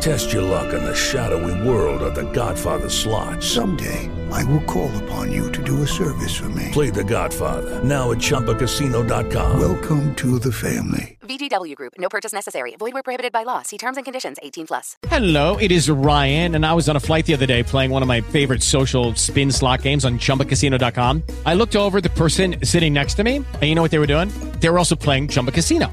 Test your luck in the shadowy world of The Godfather slot. Someday, I will call upon you to do a service for me. Play The Godfather now at ChumbaCasino.com. Welcome to the family. VGW Group. No purchase necessary. Void where prohibited by law. See terms and conditions. 18 plus. Hello, it is Ryan, and I was on a flight the other day playing one of my favorite social spin slot games on ChumbaCasino.com. I looked over the person sitting next to me, and you know what they were doing? They were also playing Chumba Casino.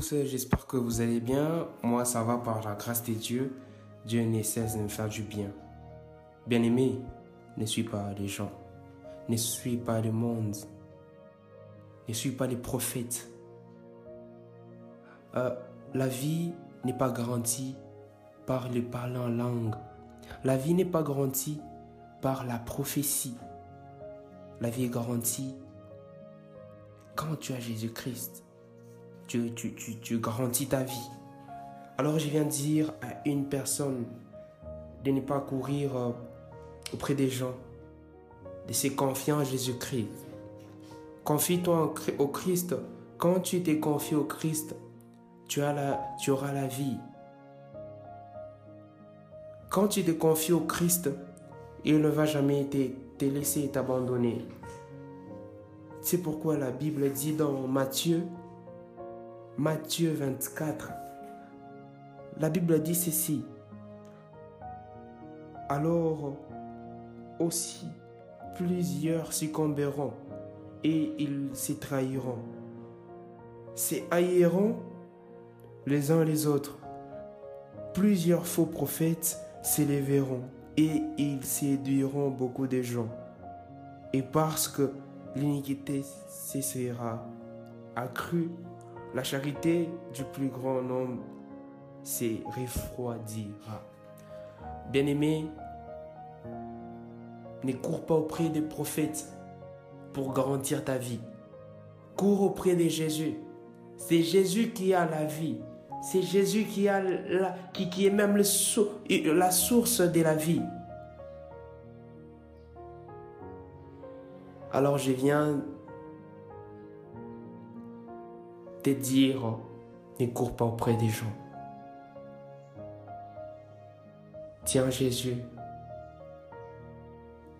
Tous, j'espère que vous allez bien. Moi, ça va par la grâce de Dieu. Dieu ne cesse de me faire du bien. Bien-aimé, ne suis pas les gens, ne suis pas le monde, ne suis pas les prophètes. Euh, la vie n'est pas garantie par le parler en langue. La vie n'est pas garantie par la prophétie. La vie est garantie quand tu as Jésus-Christ. Tu, tu, tu, tu garantis ta vie. Alors je viens dire à une personne de ne pas courir euh, auprès des gens, de se confier en Jésus-Christ. Confie-toi au Christ. Quand tu te confies au Christ, tu, as la, tu auras la vie. Quand tu te confies au Christ, il ne va jamais te, te laisser t'abandonner. C'est pourquoi la Bible dit dans Matthieu, Matthieu 24, la Bible dit ceci. Alors aussi plusieurs succomberont et ils se trahiront, se haïront les uns les autres. Plusieurs faux prophètes s'élèveront et ils séduiront beaucoup de gens. Et parce que l'iniquité cessera accrue, la charité du plus grand nombre se refroidira. Bien-aimé, ne cours pas auprès des prophètes pour garantir ta vie. Cours auprès de Jésus. C'est Jésus qui a la vie. C'est Jésus qui, a la, qui, est même le, la source de la vie. Alors je viens dire, ne cours pas auprès des gens. Tiens Jésus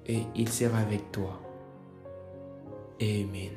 et il sera avec toi. Amen.